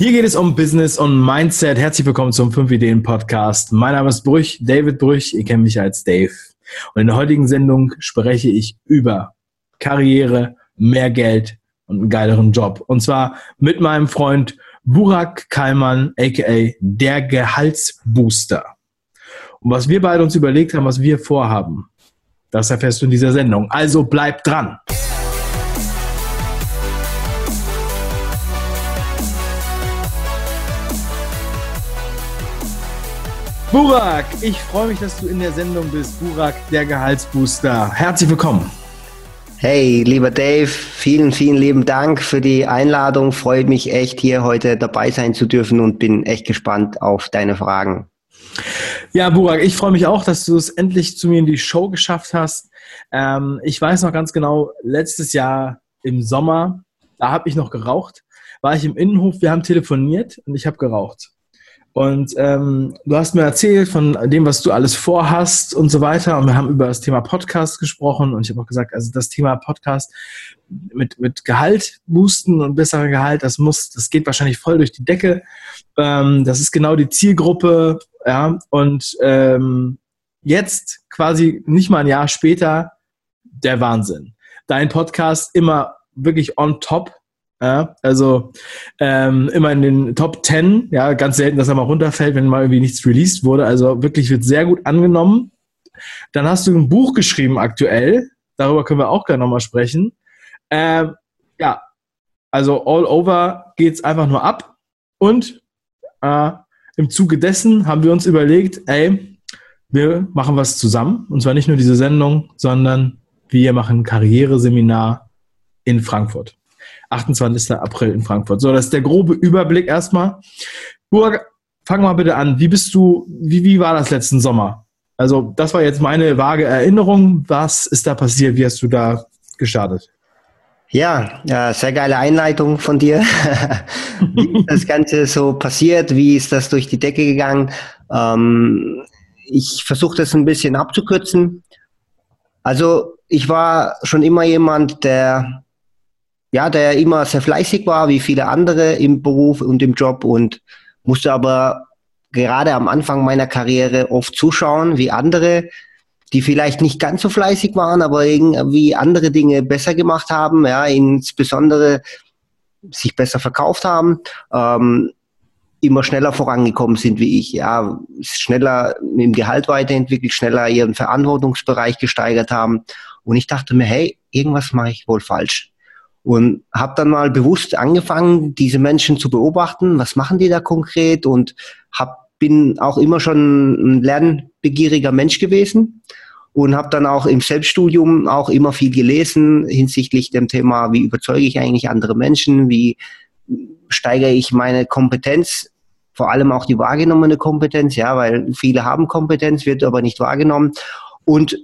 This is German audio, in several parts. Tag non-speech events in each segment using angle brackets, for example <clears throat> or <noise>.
Hier geht es um Business und Mindset. Herzlich willkommen zum 5 Ideen Podcast. Mein Name ist Brüch, David Brüch. Ihr kennt mich als Dave. Und in der heutigen Sendung spreche ich über Karriere, mehr Geld und einen geileren Job. Und zwar mit meinem Freund Burak Kalman, aka der Gehaltsbooster. Und was wir beide uns überlegt haben, was wir vorhaben, das erfährst du in dieser Sendung. Also bleib dran. Burak, ich freue mich, dass du in der Sendung bist. Burak, der Gehaltsbooster. Herzlich willkommen. Hey, lieber Dave, vielen, vielen lieben Dank für die Einladung. Freut mich echt, hier heute dabei sein zu dürfen und bin echt gespannt auf deine Fragen. Ja, Burak, ich freue mich auch, dass du es endlich zu mir in die Show geschafft hast. Ähm, ich weiß noch ganz genau, letztes Jahr im Sommer, da habe ich noch geraucht, war ich im Innenhof, wir haben telefoniert und ich habe geraucht. Und ähm, du hast mir erzählt von dem, was du alles vorhast und so weiter. Und wir haben über das Thema Podcast gesprochen. Und ich habe auch gesagt, also das Thema Podcast mit, mit Gehalt boosten und besserer Gehalt, das muss, das geht wahrscheinlich voll durch die Decke. Ähm, das ist genau die Zielgruppe. Ja, und ähm, jetzt quasi nicht mal ein Jahr später der Wahnsinn. Dein Podcast immer wirklich on top ja, also ähm, immer in den Top 10. Ja, ganz selten, dass er mal runterfällt, wenn mal irgendwie nichts released wurde. Also wirklich wird sehr gut angenommen. Dann hast du ein Buch geschrieben aktuell. Darüber können wir auch gerne nochmal sprechen. Ähm, ja, also all over geht's einfach nur ab. Und äh, im Zuge dessen haben wir uns überlegt, ey, wir machen was zusammen. Und zwar nicht nur diese Sendung, sondern wir machen Karriereseminar in Frankfurt. 28. April in Frankfurt. So, das ist der grobe Überblick erstmal. Burg, fang mal bitte an. Wie bist du, wie, wie war das letzten Sommer? Also, das war jetzt meine vage Erinnerung. Was ist da passiert? Wie hast du da gestartet? Ja, sehr geile Einleitung von dir. <laughs> wie ist das Ganze so passiert? Wie ist das durch die Decke gegangen? Ähm, ich versuche das ein bisschen abzukürzen. Also ich war schon immer jemand, der ja, der immer sehr fleißig war, wie viele andere im Beruf und im Job und musste aber gerade am Anfang meiner Karriere oft zuschauen, wie andere, die vielleicht nicht ganz so fleißig waren, aber irgendwie andere Dinge besser gemacht haben, ja, insbesondere sich besser verkauft haben, ähm, immer schneller vorangekommen sind wie ich, ja, schneller im Gehalt weiterentwickelt, schneller ihren Verantwortungsbereich gesteigert haben. Und ich dachte mir, hey, irgendwas mache ich wohl falsch. Und habe dann mal bewusst angefangen, diese Menschen zu beobachten, was machen die da konkret? Und hab, bin auch immer schon ein lernbegieriger Mensch gewesen. Und habe dann auch im Selbststudium auch immer viel gelesen hinsichtlich dem Thema, wie überzeuge ich eigentlich andere Menschen, wie steigere ich meine Kompetenz, vor allem auch die wahrgenommene Kompetenz, ja, weil viele haben Kompetenz, wird aber nicht wahrgenommen. Und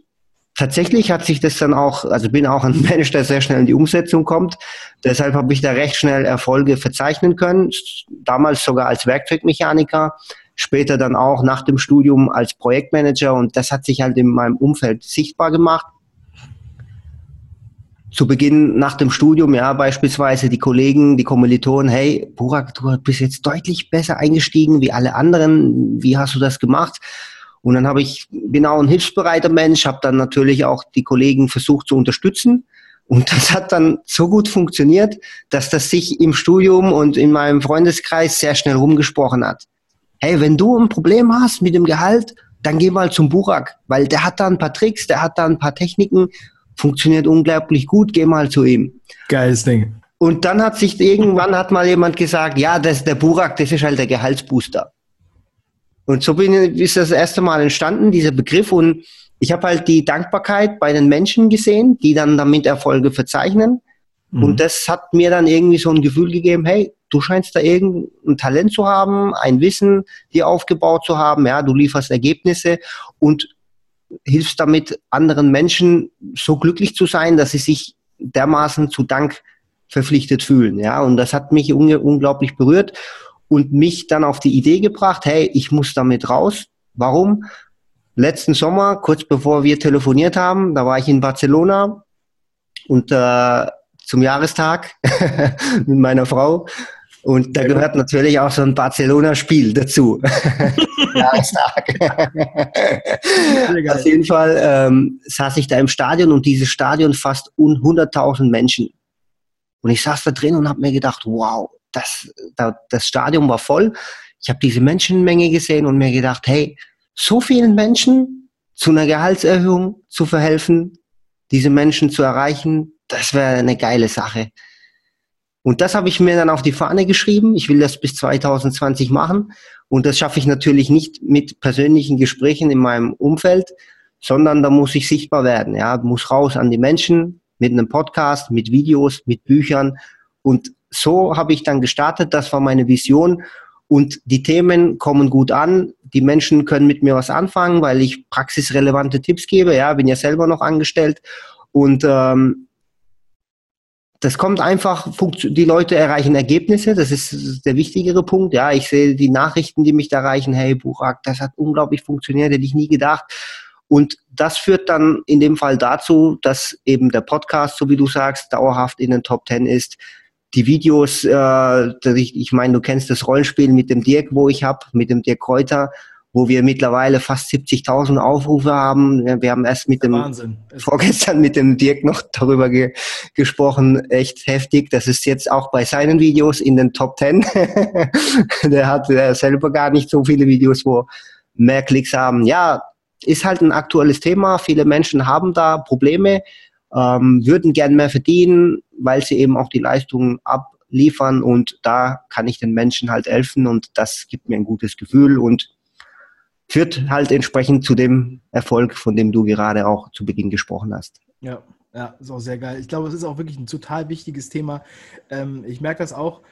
tatsächlich hat sich das dann auch, also bin auch ein Mensch, der sehr schnell in die Umsetzung kommt. Deshalb habe ich da recht schnell Erfolge verzeichnen können. Damals sogar als Werkzeugmechaniker, später dann auch nach dem Studium als Projektmanager und das hat sich halt in meinem Umfeld sichtbar gemacht. Zu Beginn nach dem Studium, ja, beispielsweise die Kollegen, die Kommilitonen, hey, Burak, du bist jetzt deutlich besser eingestiegen wie alle anderen. Wie hast du das gemacht? Und dann habe ich, bin auch ein hilfsbereiter Mensch, habe dann natürlich auch die Kollegen versucht zu unterstützen. Und <laughs> das hat dann so gut funktioniert, dass das sich im Studium und in meinem Freundeskreis sehr schnell rumgesprochen hat. Hey, wenn du ein Problem hast mit dem Gehalt, dann geh mal zum Burak, weil der hat da ein paar Tricks, der hat da ein paar Techniken, funktioniert unglaublich gut, geh mal zu ihm. Geiles Ding. Und dann hat sich irgendwann hat mal jemand gesagt, ja, das der Burak, das ist halt der Gehaltsbooster. Und so bin, ist das erste Mal entstanden, dieser Begriff. Und ich habe halt die Dankbarkeit bei den Menschen gesehen, die dann damit Erfolge verzeichnen. Mhm. Und das hat mir dann irgendwie so ein Gefühl gegeben, hey, du scheinst da irgendein Talent zu haben, ein Wissen dir aufgebaut zu haben, ja, du lieferst Ergebnisse und hilfst damit anderen Menschen so glücklich zu sein, dass sie sich dermaßen zu Dank verpflichtet fühlen, ja, und das hat mich unglaublich berührt und mich dann auf die Idee gebracht, hey, ich muss damit raus. Warum? Letzten Sommer, kurz bevor wir telefoniert haben, da war ich in Barcelona und äh, zum Jahrestag <laughs> mit meiner Frau Und da gehört natürlich auch so ein Barcelona-Spiel dazu. <laughs> Auf jeden Fall ähm, saß ich da im Stadion und dieses Stadion fast 100.000 Menschen. Und ich saß da drin und habe mir gedacht, wow, das, das Stadion war voll. Ich habe diese Menschenmenge gesehen und mir gedacht, hey, so vielen Menschen zu einer Gehaltserhöhung zu verhelfen, diese Menschen zu erreichen, das wäre eine geile Sache. Und das habe ich mir dann auf die Fahne geschrieben. Ich will das bis 2020 machen. Und das schaffe ich natürlich nicht mit persönlichen Gesprächen in meinem Umfeld, sondern da muss ich sichtbar werden. Ja, muss raus an die Menschen mit einem Podcast, mit Videos, mit Büchern. Und so habe ich dann gestartet. Das war meine Vision. Und die Themen kommen gut an. Die Menschen können mit mir was anfangen, weil ich praxisrelevante Tipps gebe. Ja, bin ja selber noch angestellt. Und ähm, das kommt einfach, die Leute erreichen Ergebnisse, das ist der wichtigere Punkt. Ja, ich sehe die Nachrichten, die mich da erreichen, hey Burak, das hat unglaublich funktioniert, hätte ich nie gedacht. Und das führt dann in dem Fall dazu, dass eben der Podcast, so wie du sagst, dauerhaft in den Top Ten ist die Videos, äh, ich, ich meine, du kennst das Rollenspiel mit dem Dirk, wo ich habe, mit dem Dirk Kräuter, wo wir mittlerweile fast 70.000 Aufrufe haben. Wir haben erst mit dem Wahnsinn. vorgestern mit dem Dirk noch <laughs> darüber ge gesprochen, echt heftig. Das ist jetzt auch bei seinen Videos in den Top 10. <laughs> der hat äh, selber gar nicht so viele Videos, wo mehr Klicks haben. Ja, ist halt ein aktuelles Thema. Viele Menschen haben da Probleme ähm, würden gern mehr verdienen, weil sie eben auch die Leistungen abliefern und da kann ich den Menschen halt helfen und das gibt mir ein gutes Gefühl und führt halt entsprechend zu dem Erfolg, von dem du gerade auch zu Beginn gesprochen hast. Ja, ja, ist auch sehr geil. Ich glaube, es ist auch wirklich ein total wichtiges Thema. Ähm, ich merke das auch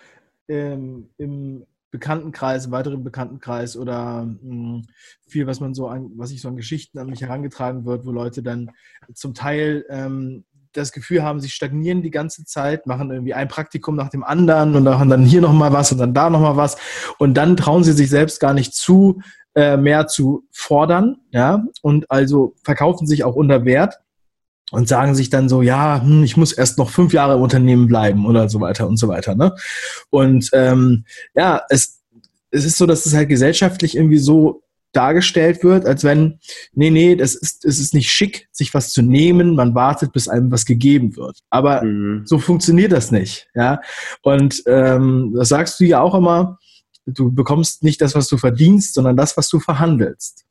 ähm, im Bekanntenkreis, weiteren Bekanntenkreis oder mh, hm, viel, was man so an, was ich so an Geschichten an mich herangetragen wird, wo Leute dann zum Teil ähm, das Gefühl haben, sie stagnieren die ganze Zeit, machen irgendwie ein Praktikum nach dem anderen und machen dann hier nochmal was und dann da nochmal was. Und dann trauen sie sich selbst gar nicht zu, äh, mehr zu fordern, ja, und also verkaufen sich auch unter Wert und sagen sich dann so, ja, hm, ich muss erst noch fünf Jahre im Unternehmen bleiben oder so weiter und so weiter. Ne? Und ähm, ja, es, es ist so, dass es halt gesellschaftlich irgendwie so dargestellt wird, als wenn, nee, nee, das ist, es ist nicht schick, sich was zu nehmen, man wartet, bis einem was gegeben wird. Aber mhm. so funktioniert das nicht. Ja? Und ähm, das sagst du ja auch immer, du bekommst nicht das, was du verdienst, sondern das, was du verhandelst.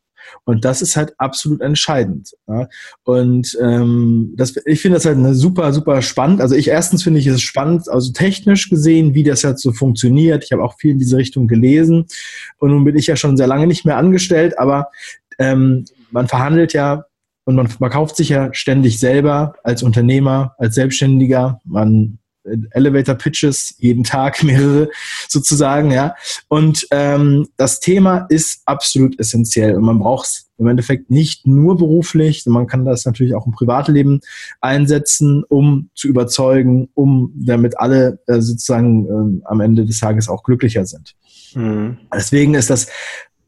Und das ist halt absolut entscheidend. Ja? Und ähm, das, ich finde das halt eine super, super spannend. Also ich erstens finde ich es spannend, also technisch gesehen, wie das jetzt so funktioniert. Ich habe auch viel in diese Richtung gelesen. Und nun bin ich ja schon sehr lange nicht mehr angestellt, aber ähm, man verhandelt ja und man verkauft sich ja ständig selber als Unternehmer, als Selbstständiger. Man Elevator Pitches, jeden Tag <laughs> mehrere sozusagen, ja. Und ähm, das Thema ist absolut essentiell und man braucht es im Endeffekt nicht nur beruflich, man kann das natürlich auch im Privatleben einsetzen, um zu überzeugen, um damit alle äh, sozusagen äh, am Ende des Tages auch glücklicher sind. Mhm. Deswegen ist das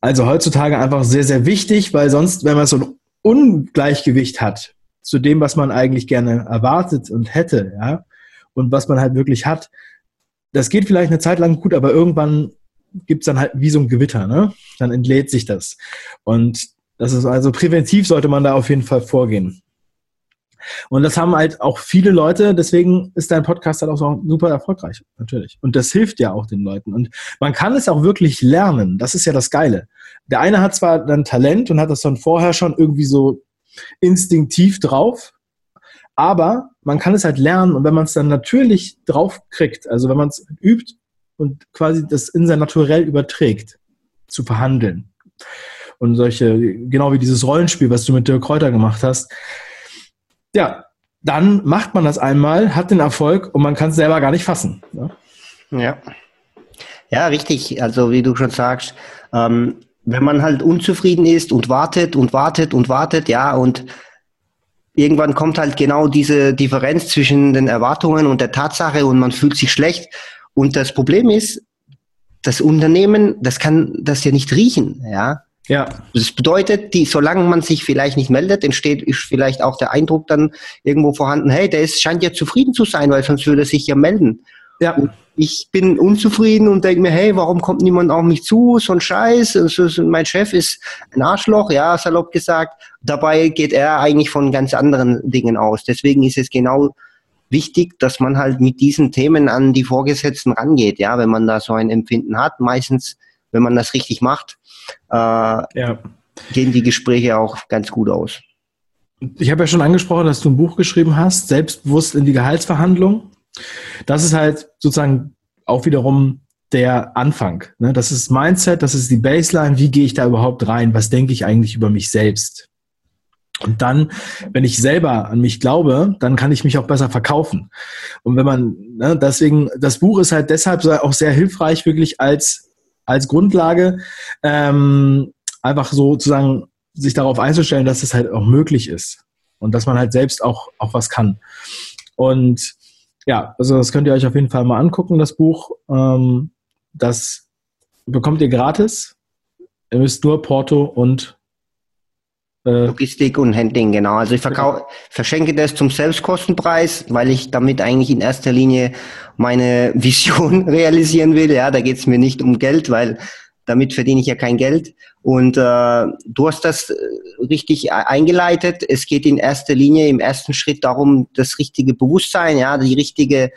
also heutzutage einfach sehr, sehr wichtig, weil sonst, wenn man so ein Ungleichgewicht hat zu dem, was man eigentlich gerne erwartet und hätte, ja, und was man halt wirklich hat. Das geht vielleicht eine Zeit lang gut, aber irgendwann gibt es dann halt wie so ein Gewitter, ne? Dann entlädt sich das. Und das ist also präventiv sollte man da auf jeden Fall vorgehen. Und das haben halt auch viele Leute, deswegen ist dein Podcast halt auch so super erfolgreich, natürlich. Und das hilft ja auch den Leuten. Und man kann es auch wirklich lernen. Das ist ja das Geile. Der eine hat zwar dann Talent und hat das dann vorher schon irgendwie so instinktiv drauf, aber man kann es halt lernen und wenn man es dann natürlich drauf kriegt, also wenn man es übt und quasi das in sein Naturell überträgt, zu verhandeln. Und solche, genau wie dieses Rollenspiel, was du mit Dirk Kräuter gemacht hast, ja, dann macht man das einmal, hat den Erfolg und man kann es selber gar nicht fassen. Ja? ja. Ja, richtig. Also wie du schon sagst, ähm, wenn man halt unzufrieden ist und wartet und wartet und wartet, ja, und irgendwann kommt halt genau diese Differenz zwischen den Erwartungen und der Tatsache und man fühlt sich schlecht. Und das Problem ist, das Unternehmen, das kann das ja nicht riechen, ja. Ja. Das bedeutet, die, solange man sich vielleicht nicht meldet, entsteht vielleicht auch der Eindruck dann irgendwo vorhanden, hey, der ist, scheint ja zufrieden zu sein, weil sonst würde er sich ja melden. Ja. Und ich bin unzufrieden und denke mir, hey, warum kommt niemand auf mich zu? So ein Scheiß. Mein Chef ist ein Arschloch, ja, salopp gesagt. Dabei geht er eigentlich von ganz anderen Dingen aus. Deswegen ist es genau wichtig, dass man halt mit diesen Themen an die Vorgesetzten rangeht, ja, wenn man da so ein Empfinden hat. Meistens, wenn man das richtig macht, äh, ja. gehen die Gespräche auch ganz gut aus. Ich habe ja schon angesprochen, dass du ein Buch geschrieben hast, selbstbewusst in die Gehaltsverhandlung. Das ist halt sozusagen auch wiederum der Anfang. Ne? Das ist Mindset, das ist die Baseline. Wie gehe ich da überhaupt rein? Was denke ich eigentlich über mich selbst? Und dann, wenn ich selber an mich glaube, dann kann ich mich auch besser verkaufen. Und wenn man, ne, deswegen, das Buch ist halt deshalb auch sehr hilfreich, wirklich als, als Grundlage, ähm, einfach sozusagen sich darauf einzustellen, dass es halt auch möglich ist. Und dass man halt selbst auch, auch was kann. Und ja, also das könnt ihr euch auf jeden Fall mal angucken, das Buch. Ähm, das bekommt ihr gratis. Ihr müsst nur Porto und äh, Logistik und Handling, genau. Also ich verkaufe, verschenke das zum Selbstkostenpreis, weil ich damit eigentlich in erster Linie meine Vision <laughs> realisieren will. Ja, da geht es mir nicht um Geld, weil damit verdiene ich ja kein Geld. Und äh, du hast das äh, richtig e-, eingeleitet. Es geht in erster Linie im ersten Schritt darum, das richtige Bewusstsein, ja, die richtige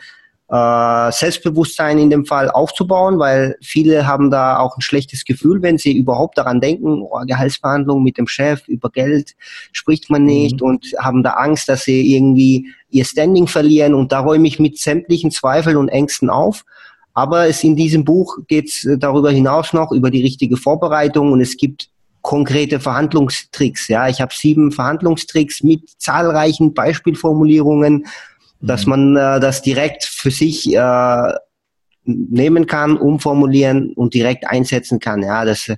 äh, Selbstbewusstsein in dem Fall aufzubauen, weil viele haben da auch ein schlechtes Gefühl, wenn sie überhaupt daran denken, oh, Gehaltsverhandlungen mit dem Chef, über Geld spricht man nicht mhm. und haben da Angst, dass sie irgendwie ihr Standing verlieren und da räume ich mit sämtlichen Zweifeln und Ängsten auf. Aber es in diesem Buch geht es darüber hinaus noch über die richtige Vorbereitung und es gibt konkrete Verhandlungstricks. Ja, ich habe sieben Verhandlungstricks mit zahlreichen Beispielformulierungen, mhm. dass man äh, das direkt für sich äh, nehmen kann, umformulieren und direkt einsetzen kann. Ja, das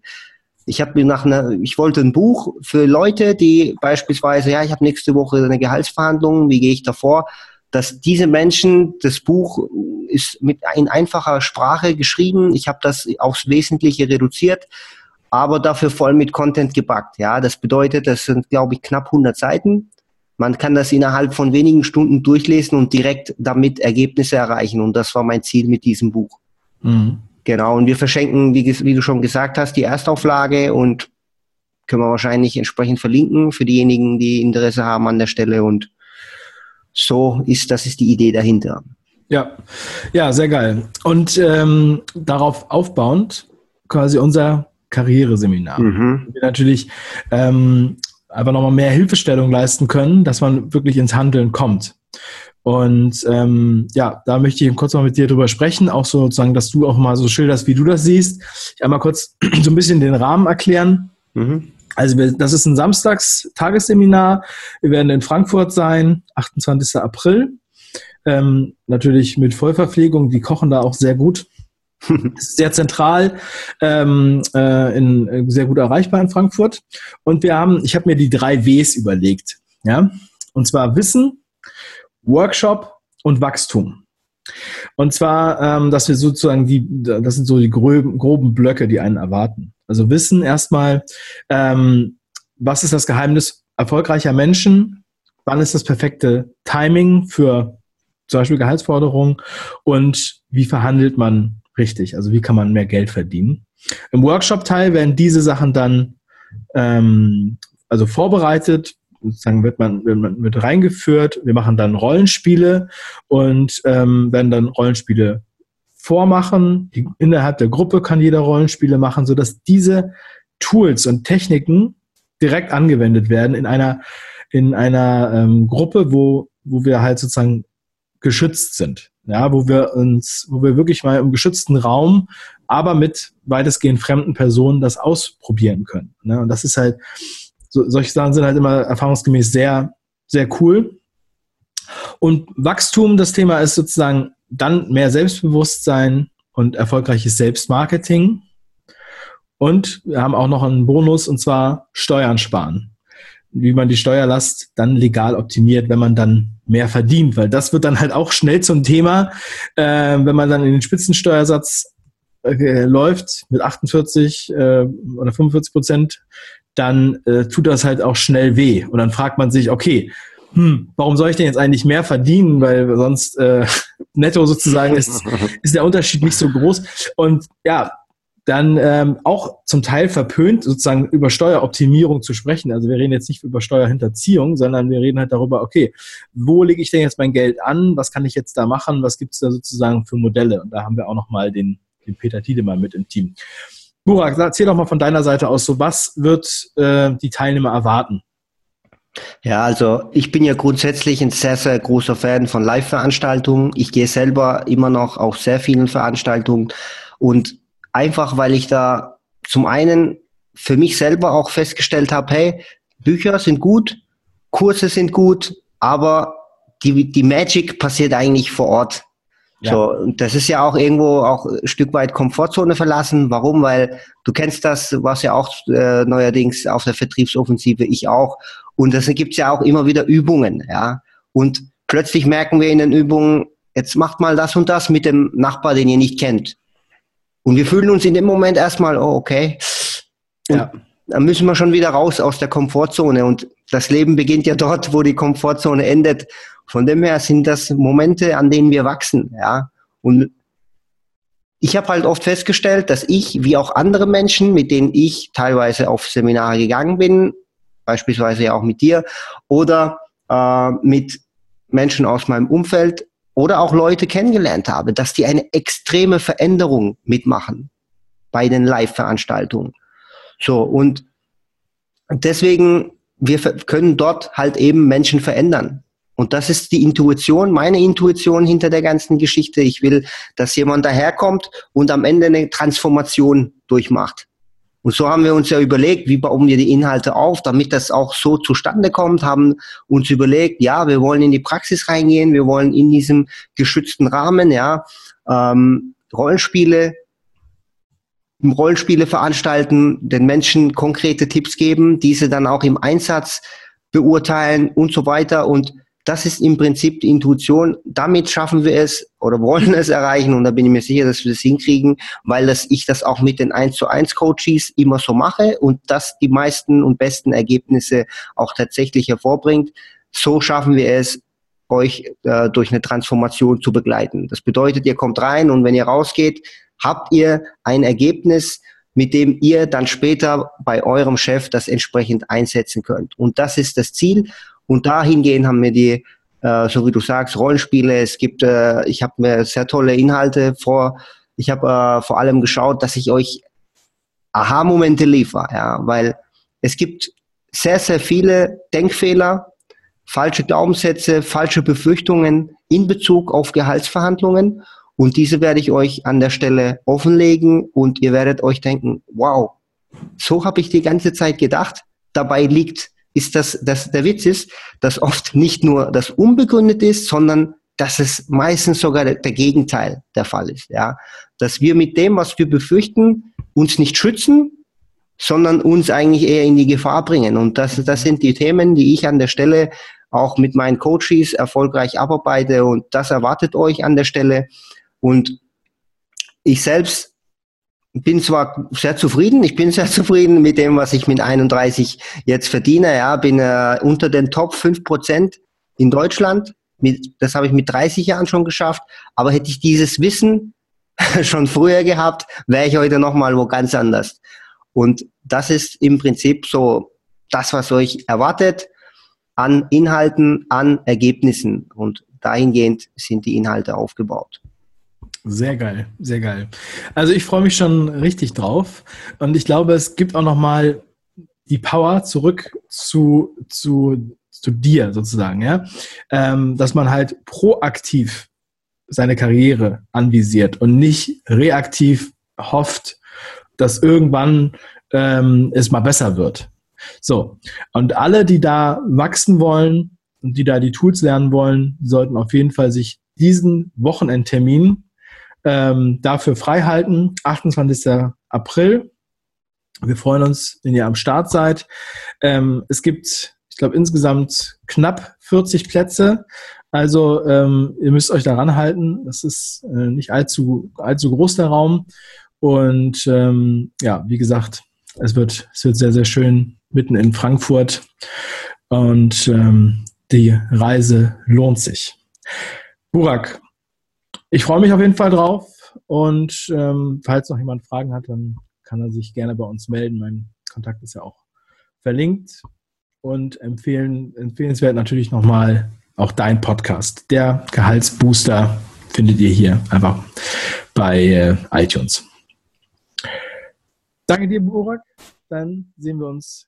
ich habe nach einer, ich wollte ein Buch für Leute, die beispielsweise, ja, ich habe nächste Woche eine Gehaltsverhandlung, wie gehe ich davor? dass diese Menschen, das Buch ist mit in einfacher Sprache geschrieben. Ich habe das aufs Wesentliche reduziert, aber dafür voll mit Content gepackt. Ja, das bedeutet, das sind, glaube ich, knapp 100 Seiten. Man kann das innerhalb von wenigen Stunden durchlesen und direkt damit Ergebnisse erreichen. Und das war mein Ziel mit diesem Buch. Mhm. Genau. Und wir verschenken, wie, wie du schon gesagt hast, die Erstauflage und können wir wahrscheinlich entsprechend verlinken für diejenigen, die Interesse haben an der Stelle und so ist, das ist die Idee dahinter. Ja, ja, sehr geil. Und ähm, darauf aufbauend quasi unser Karriereseminar. Mhm. Wir natürlich ähm, einfach nochmal mehr Hilfestellung leisten können, dass man wirklich ins Handeln kommt. Und ähm, ja, da möchte ich kurz mal mit dir drüber sprechen, auch sozusagen, dass du auch mal so schilderst, wie du das siehst. Ich einmal kurz <clears throat> so ein bisschen den Rahmen erklären. Mhm. Also das ist ein Samstags-Tagesseminar. Wir werden in Frankfurt sein, 28. April. Ähm, natürlich mit Vollverpflegung. Die kochen da auch sehr gut. <laughs> sehr zentral, ähm, äh, in, äh, sehr gut erreichbar in Frankfurt. Und wir haben, ich habe mir die drei Ws überlegt. Ja? Und zwar Wissen, Workshop und Wachstum. Und zwar, ähm, dass wir sozusagen die, das sind so die groben, groben Blöcke, die einen erwarten. Also wissen erstmal, ähm, was ist das Geheimnis erfolgreicher Menschen? Wann ist das perfekte Timing für zum Beispiel Gehaltsforderungen? Und wie verhandelt man richtig? Also wie kann man mehr Geld verdienen? Im Workshop-Teil werden diese Sachen dann ähm, also vorbereitet, sozusagen wird man, wird man mit reingeführt. Wir machen dann Rollenspiele und ähm, werden dann Rollenspiele vormachen. Die, innerhalb der Gruppe kann jeder Rollenspiele machen, sodass diese Tools und Techniken direkt angewendet werden in einer, in einer ähm, Gruppe, wo, wo wir halt sozusagen geschützt sind. Ja, wo wir uns, wo wir wirklich mal im geschützten Raum, aber mit weitestgehend fremden Personen das ausprobieren können. Ne? Und das ist halt, so, solche Sachen sind halt immer erfahrungsgemäß sehr, sehr cool. Und Wachstum, das Thema ist sozusagen dann mehr Selbstbewusstsein und erfolgreiches Selbstmarketing. Und wir haben auch noch einen Bonus und zwar Steuern sparen. Wie man die Steuerlast dann legal optimiert, wenn man dann mehr verdient, weil das wird dann halt auch schnell zum Thema, äh, wenn man dann in den Spitzensteuersatz äh, läuft mit 48 äh, oder 45 Prozent, dann äh, tut das halt auch schnell weh. Und dann fragt man sich, okay, hm, warum soll ich denn jetzt eigentlich mehr verdienen? Weil sonst äh, <laughs> netto sozusagen ist, <laughs> ist der Unterschied nicht so groß. Und ja, dann ähm, auch zum Teil verpönt, sozusagen über Steueroptimierung zu sprechen. Also wir reden jetzt nicht über Steuerhinterziehung, sondern wir reden halt darüber, okay, wo lege ich denn jetzt mein Geld an? Was kann ich jetzt da machen? Was gibt es da sozusagen für Modelle? Und da haben wir auch nochmal den, den Peter Tiedemann mit im Team. Burak, erzähl doch mal von deiner Seite aus, so was wird äh, die Teilnehmer erwarten? Ja, also ich bin ja grundsätzlich ein sehr, sehr großer Fan von Live-Veranstaltungen. Ich gehe selber immer noch auf sehr vielen Veranstaltungen und einfach, weil ich da zum einen für mich selber auch festgestellt habe, hey, Bücher sind gut, Kurse sind gut, aber die, die Magic passiert eigentlich vor Ort. Ja. So, und das ist ja auch irgendwo auch ein Stück weit Komfortzone verlassen. Warum? Weil du kennst das, warst ja auch äh, neuerdings auf der Vertriebsoffensive, ich auch. Und das gibt ja auch immer wieder Übungen, ja. Und plötzlich merken wir in den Übungen, jetzt macht mal das und das mit dem Nachbar, den ihr nicht kennt. Und wir fühlen uns in dem Moment erstmal, oh, okay. Und ja. dann müssen wir schon wieder raus aus der Komfortzone. Und das Leben beginnt ja dort, wo die Komfortzone endet. Von dem her sind das Momente, an denen wir wachsen, ja. Und ich habe halt oft festgestellt, dass ich, wie auch andere Menschen, mit denen ich teilweise auf Seminare gegangen bin, beispielsweise ja auch mit dir, oder äh, mit Menschen aus meinem Umfeld, oder auch Leute kennengelernt habe, dass die eine extreme Veränderung mitmachen bei den Live-Veranstaltungen. So, und deswegen, wir können dort halt eben Menschen verändern. Und das ist die Intuition, meine Intuition hinter der ganzen Geschichte. Ich will, dass jemand daherkommt und am Ende eine Transformation durchmacht. Und so haben wir uns ja überlegt, wie bauen wir die Inhalte auf, damit das auch so zustande kommt, haben uns überlegt, ja, wir wollen in die Praxis reingehen, wir wollen in diesem geschützten Rahmen, ja, ähm, Rollenspiele, Rollenspiele veranstalten, den Menschen konkrete Tipps geben, diese dann auch im Einsatz beurteilen und so weiter. Und das ist im Prinzip die Intuition. Damit schaffen wir es oder wollen es erreichen und da bin ich mir sicher, dass wir das hinkriegen, weil das, ich das auch mit den 1 zu 1 Coaches immer so mache und das die meisten und besten Ergebnisse auch tatsächlich hervorbringt. So schaffen wir es, euch äh, durch eine Transformation zu begleiten. Das bedeutet, ihr kommt rein und wenn ihr rausgeht, habt ihr ein Ergebnis, mit dem ihr dann später bei eurem Chef das entsprechend einsetzen könnt. Und das ist das Ziel. Und dahingehend haben wir die, äh, so wie du sagst, Rollenspiele. Es gibt, äh, ich habe mir sehr tolle Inhalte vor. Ich habe äh, vor allem geschaut, dass ich euch Aha-Momente liefere, ja, weil es gibt sehr, sehr viele Denkfehler, falsche Glaubenssätze, falsche Befürchtungen in Bezug auf Gehaltsverhandlungen. Und diese werde ich euch an der Stelle offenlegen und ihr werdet euch denken, wow, so habe ich die ganze Zeit gedacht. Dabei liegt ist das, dass der Witz ist, dass oft nicht nur das unbegründet ist, sondern dass es meistens sogar der, der Gegenteil der Fall ist. Ja, dass wir mit dem, was wir befürchten, uns nicht schützen, sondern uns eigentlich eher in die Gefahr bringen. Und das, das sind die Themen, die ich an der Stelle auch mit meinen Coaches erfolgreich abarbeite. Und das erwartet euch an der Stelle. Und ich selbst bin zwar sehr zufrieden, ich bin sehr zufrieden mit dem, was ich mit 31 jetzt verdiene. Ja, bin äh, unter den Top 5 Prozent in Deutschland. Mit, das habe ich mit 30 Jahren schon geschafft. Aber hätte ich dieses Wissen <laughs> schon früher gehabt, wäre ich heute nochmal wo ganz anders. Und das ist im Prinzip so das, was euch erwartet an Inhalten, an Ergebnissen. Und dahingehend sind die Inhalte aufgebaut. Sehr geil, sehr geil. Also ich freue mich schon richtig drauf und ich glaube, es gibt auch noch mal die Power zurück zu, zu, zu dir sozusagen, ja, ähm, dass man halt proaktiv seine Karriere anvisiert und nicht reaktiv hofft, dass irgendwann ähm, es mal besser wird. So, und alle, die da wachsen wollen und die da die Tools lernen wollen, sollten auf jeden Fall sich diesen Wochenendtermin ähm, dafür frei halten. 28. April. Wir freuen uns, wenn ihr am Start seid. Ähm, es gibt, ich glaube, insgesamt knapp 40 Plätze. Also ähm, ihr müsst euch daran halten. Das ist äh, nicht allzu, allzu groß der Raum. Und ähm, ja, wie gesagt, es wird, es wird sehr, sehr schön mitten in Frankfurt. Und ähm, die Reise lohnt sich. Burak, ich freue mich auf jeden Fall drauf und ähm, falls noch jemand Fragen hat, dann kann er sich gerne bei uns melden. Mein Kontakt ist ja auch verlinkt und empfehlen, empfehlenswert natürlich nochmal auch dein Podcast. Der Gehaltsbooster findet ihr hier einfach bei äh, iTunes. Danke dir, Burak. Dann sehen wir uns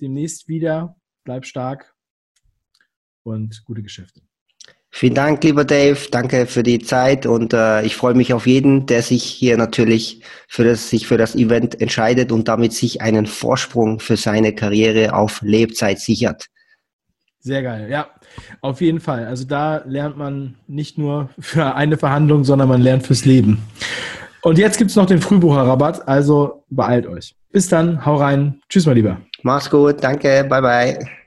demnächst wieder. Bleib stark und gute Geschäfte. Vielen Dank, lieber Dave. Danke für die Zeit und äh, ich freue mich auf jeden, der sich hier natürlich für das, sich für das Event entscheidet und damit sich einen Vorsprung für seine Karriere auf Lebzeit sichert. Sehr geil, ja, auf jeden Fall. Also da lernt man nicht nur für eine Verhandlung, sondern man lernt fürs Leben. Und jetzt gibt es noch den Frühbucherrabatt, also beeilt euch. Bis dann, hau rein. Tschüss, mein Lieber. Mach's gut, danke, bye bye.